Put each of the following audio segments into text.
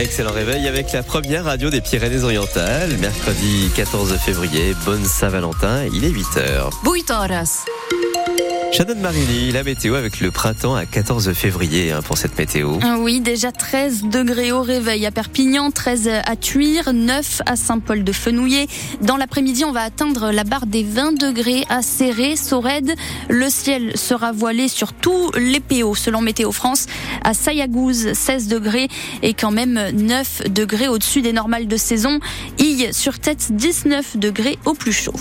Excellent réveil avec la première radio des Pyrénées-Orientales, mercredi 14 février. Bonne Saint-Valentin, il est 8h. 8 horas. Shannon Marini, la météo avec le printemps à 14 février hein, pour cette météo. Ah Oui, déjà 13 degrés au réveil à Perpignan, 13 à Tuire, 9 à Saint-Paul-de-Fenouillet. Dans l'après-midi, on va atteindre la barre des 20 degrés à Serré, Sorède. Le ciel sera voilé sur tous les PO selon Météo France. À Sayagouz, 16 degrés et quand même 9 degrés au-dessus des normales de saison. Ille sur tête, 19 degrés au plus chaud.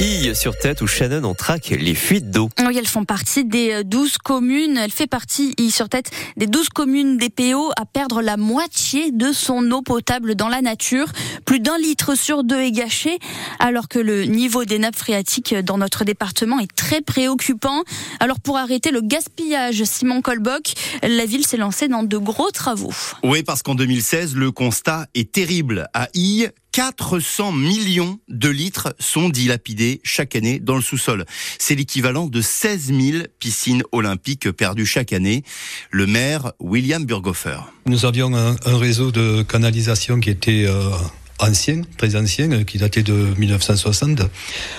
Ille sur tête où Shannon en traque les fuites d'eau. Oui, elles font partie des 12 communes. Elle fait partie, Ille sur tête, des 12 communes des PO à perdre la moitié de son eau potable dans la nature. Plus d'un litre sur deux est gâché, alors que le niveau des nappes phréatiques dans notre département est très préoccupant. Alors pour arrêter le gaspillage, Simon Colbock, la ville s'est lancée dans de gros travaux. Oui, parce qu'en 2016, le constat est terrible. À Ille, 400 millions de litres sont dilapidés chaque année dans le sous-sol. C'est l'équivalent de 16 000 piscines olympiques perdues chaque année. Le maire, William Burghofer. Nous avions un, réseau de canalisation qui était euh, ancien, très ancien, qui datait de 1960.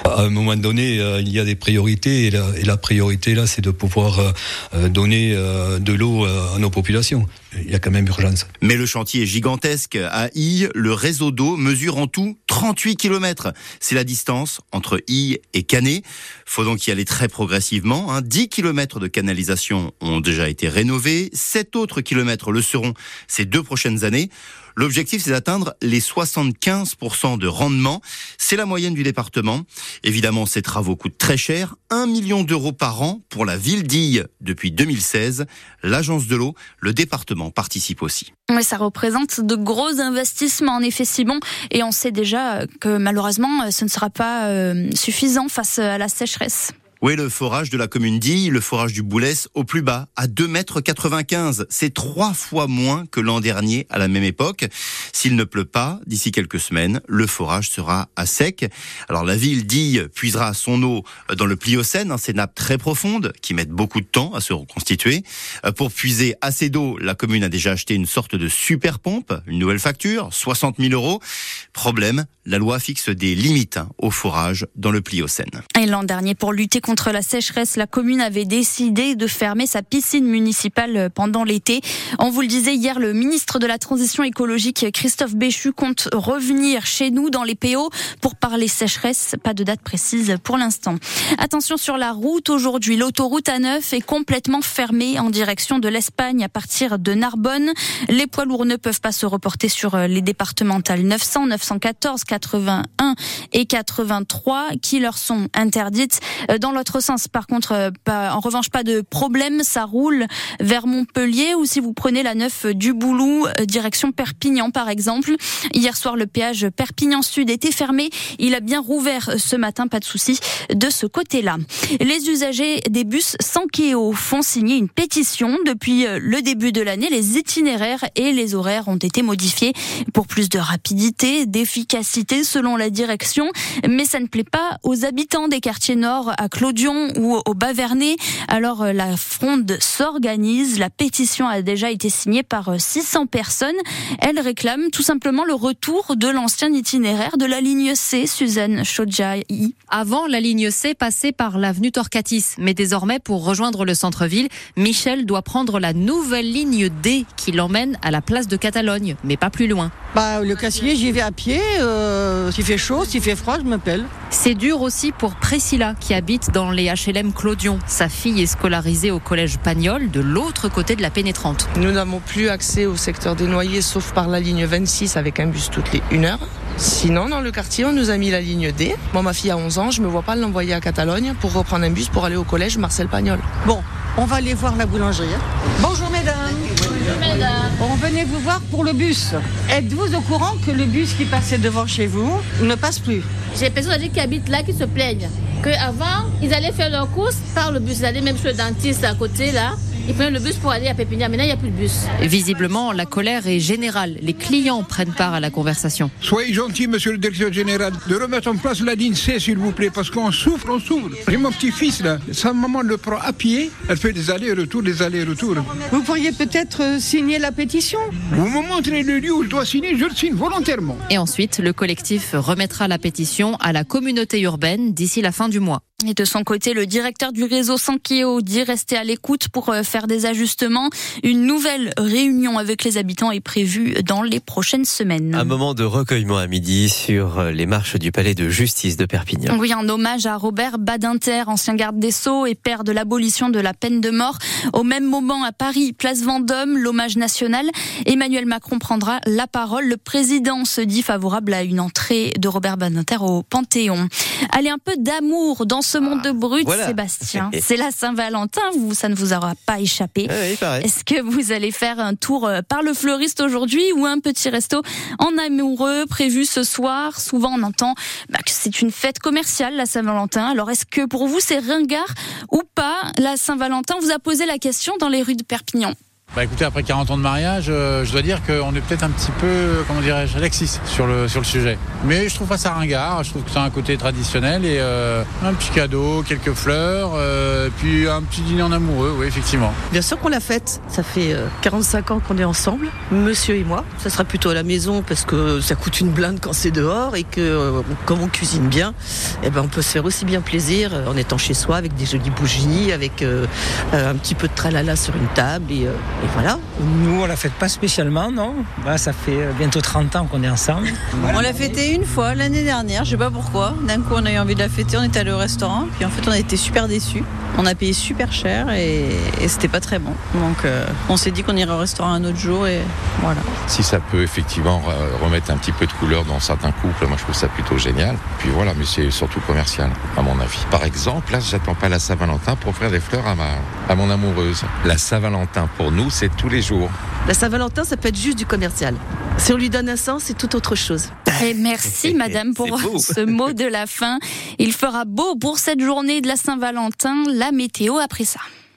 À un moment donné, euh, il y a des priorités et la, priorité là, c'est de pouvoir euh, donner euh, de l'eau à nos populations. Il y a quand même urgence. Mais le chantier est gigantesque. À Ille, le réseau d'eau mesure en tout 38 km. C'est la distance entre Ille et Canet. Faut donc y aller très progressivement. Hein. 10 km de canalisation ont déjà été rénovés. 7 autres kilomètres le seront ces deux prochaines années. L'objectif, c'est d'atteindre les 75% de rendement. C'est la moyenne du département. Évidemment, ces travaux coûtent très cher. 1 million d'euros par an pour la ville d'Ille depuis 2016. L'agence de l'eau, le département participe aussi. Oui, ça représente de gros investissements, en effet, Simon. Et on sait déjà que malheureusement, ce ne sera pas euh, suffisant face à la sécheresse. Oui, le forage de la commune d'Ille, le forage du Boulès, au plus bas, à 2,95 m. C'est trois fois moins que l'an dernier à la même époque. S'il ne pleut pas, d'ici quelques semaines, le forage sera à sec. Alors la ville d'Ille puisera son eau dans le Pliocène, hein, ces nappes très profondes qui mettent beaucoup de temps à se reconstituer. Euh, pour puiser assez d'eau, la commune a déjà acheté une sorte de super pompe, une nouvelle facture, 60 000 euros. Problème, la loi fixe des limites hein, au forage dans le Pliocène. Et l'an dernier, pour lutter contre la sécheresse, la commune avait décidé de fermer sa piscine municipale pendant l'été. On vous le disait hier, le ministre de la Transition écologique, Christophe Béchu, compte revenir chez nous dans les PO pour parler sécheresse. Pas de date précise pour l'instant. Attention sur la route aujourd'hui. L'autoroute A9 est complètement fermée en direction de l'Espagne à partir de Narbonne. Les poids lourds ne peuvent pas se reporter sur les départementales 900, 914, 81 et 83 qui leur sont interdites. Dans l'autre sens, par contre, pas, en revanche, pas de problème. Ça roule vers Montpellier ou si vous prenez la 9 du Boulou, direction Perpignan, par exemple. Hier soir, le péage Perpignan Sud était fermé. Il a bien rouvert ce matin, pas de souci de ce côté-là. Les usagers des bus sans Kéo font signer une pétition. Depuis le début de l'année, les itinéraires et les horaires ont été modifiés pour plus de rapidité, d'efficacité selon la direction. Mais ça ne plaît pas aux habitants des quartiers nord à Clodion ou au Bavernais. Alors la fronde s'organise. La pétition a déjà été signée par 600 personnes. Elle réclame tout simplement le retour de l'ancien itinéraire de la ligne C, Suzanne Chodjaï. Avant, la ligne C passait par l'avenue Torcatis. Mais désormais, pour rejoindre le centre-ville, Michel doit prendre la nouvelle ligne D qui l'emmène à la place de Catalogne, mais pas plus loin. Bah, le Cassier, j'y vais à pied. Euh, s'il fait chaud, s'il fait froid, je m'appelle. C'est dur aussi pour Priscilla qui habite dans les HLM Clodion. Sa fille est scolarisée au collège Pagnol, de l'autre côté de la pénétrante. Nous n'avons plus accès au secteur des noyers sauf par la ligne 26 avec un bus toutes les 1 heure. Sinon, dans le quartier, on nous a mis la ligne D. Moi, ma fille a 11 ans, je me vois pas l'envoyer à Catalogne pour reprendre un bus pour aller au collège Marcel Pagnol. Bon, on va aller voir la boulangerie. hein. Bonjour mesdames. Venait vous voir pour le bus. Êtes-vous au courant que le bus qui passait devant chez vous ne passe plus? J'ai des personnes qui habitent là qui se plaignent. Qu'avant, ils allaient faire leurs courses par le bus. Ils allaient même chez le dentiste à côté là. Ils prenaient le bus pour aller à Pépinière. Maintenant, il n'y a plus de bus. Visiblement, la colère est générale. Les clients prennent part à la conversation. Soyez gentil, monsieur le directeur général, de remettre en place la ligne C, s'il vous plaît, parce qu'on souffre, on souffre. J'ai mon petit-fils, là, sa maman le prend à pied, elle fait des allers-retours, des allers-retours. Vous pourriez peut-être euh, signer la pétition Vous me montrez le lieu où je dois signer, je le signe volontairement. Et ensuite, le collectif remettra la pétition à la communauté urbaine d'ici la fin du mois. Et de son côté, le directeur du réseau Sankeo dit rester à l'écoute pour euh, faire des ajustements. Une nouvelle réunion avec les habitants est prévue dans les prochaines semaines. Un moment de recueillement à midi sur les marches du palais de justice de Perpignan. Oui, un hommage à Robert Badinter, ancien garde des Sceaux et père de l'abolition de la peine de mort. Au même moment, à Paris, place Vendôme, l'hommage national. Emmanuel Macron prendra la parole. Le président se dit favorable à une entrée de Robert Badinter au Panthéon. Allez, un peu d'amour dans ce monde de brut, voilà. Sébastien. C'est la Saint-Valentin, vous, ça ne vous aura pas échappé. Ah oui. Est-ce que vous allez faire un tour euh, par le fleuriste aujourd'hui ou un petit resto en amoureux prévu ce soir? Souvent, on entend bah, que c'est une fête commerciale, la Saint-Valentin. Alors, est-ce que pour vous, c'est ringard ou pas? La Saint-Valentin, on vous a posé la question dans les rues de Perpignan. Bah écoutez, après 40 ans de mariage, euh, je dois dire qu'on est peut-être un petit peu, comment dirais-je, Alexis sur le, sur le sujet. Mais je trouve pas ça ringard, je trouve que c'est un côté traditionnel et euh, un petit cadeau, quelques fleurs, euh, puis un petit dîner en amoureux, oui, effectivement. Bien sûr qu'on l'a faite. Ça fait euh, 45 ans qu'on est ensemble, monsieur et moi. Ça sera plutôt à la maison parce que ça coûte une blinde quand c'est dehors et que euh, comme on cuisine bien, eh ben on peut se faire aussi bien plaisir euh, en étant chez soi avec des jolies bougies, avec euh, euh, un petit peu de tralala sur une table et, euh, et voilà. Nous, on la fête pas spécialement, non Bah, Ça fait euh, bientôt 30 ans qu'on est ensemble. On l'a fêté une fois l'année dernière, je sais pas pourquoi. D'un coup, on a eu envie de la fêter, on est allé au restaurant, puis en fait, on a été super déçus. On a payé super cher et, et c'était pas très bon. Donc, euh, on s'est dit qu'on irait au restaurant un autre jour et voilà. Si ça peut effectivement remettre un petit peu de couleur dans certains couples, moi je trouve ça plutôt génial. Puis voilà, mais c'est surtout commercial, à mon avis. Par exemple, là, j'attends pas la Saint-Valentin pour offrir des fleurs à, ma, à mon amoureuse. La Saint-Valentin, pour nous, c'est tous les jours. La Saint-Valentin, ça peut être juste du commercial. Si on lui donne un sens, c'est tout autre chose. Et merci madame pour ce mot de la fin. Il fera beau pour cette journée de la Saint-Valentin. La météo après ça.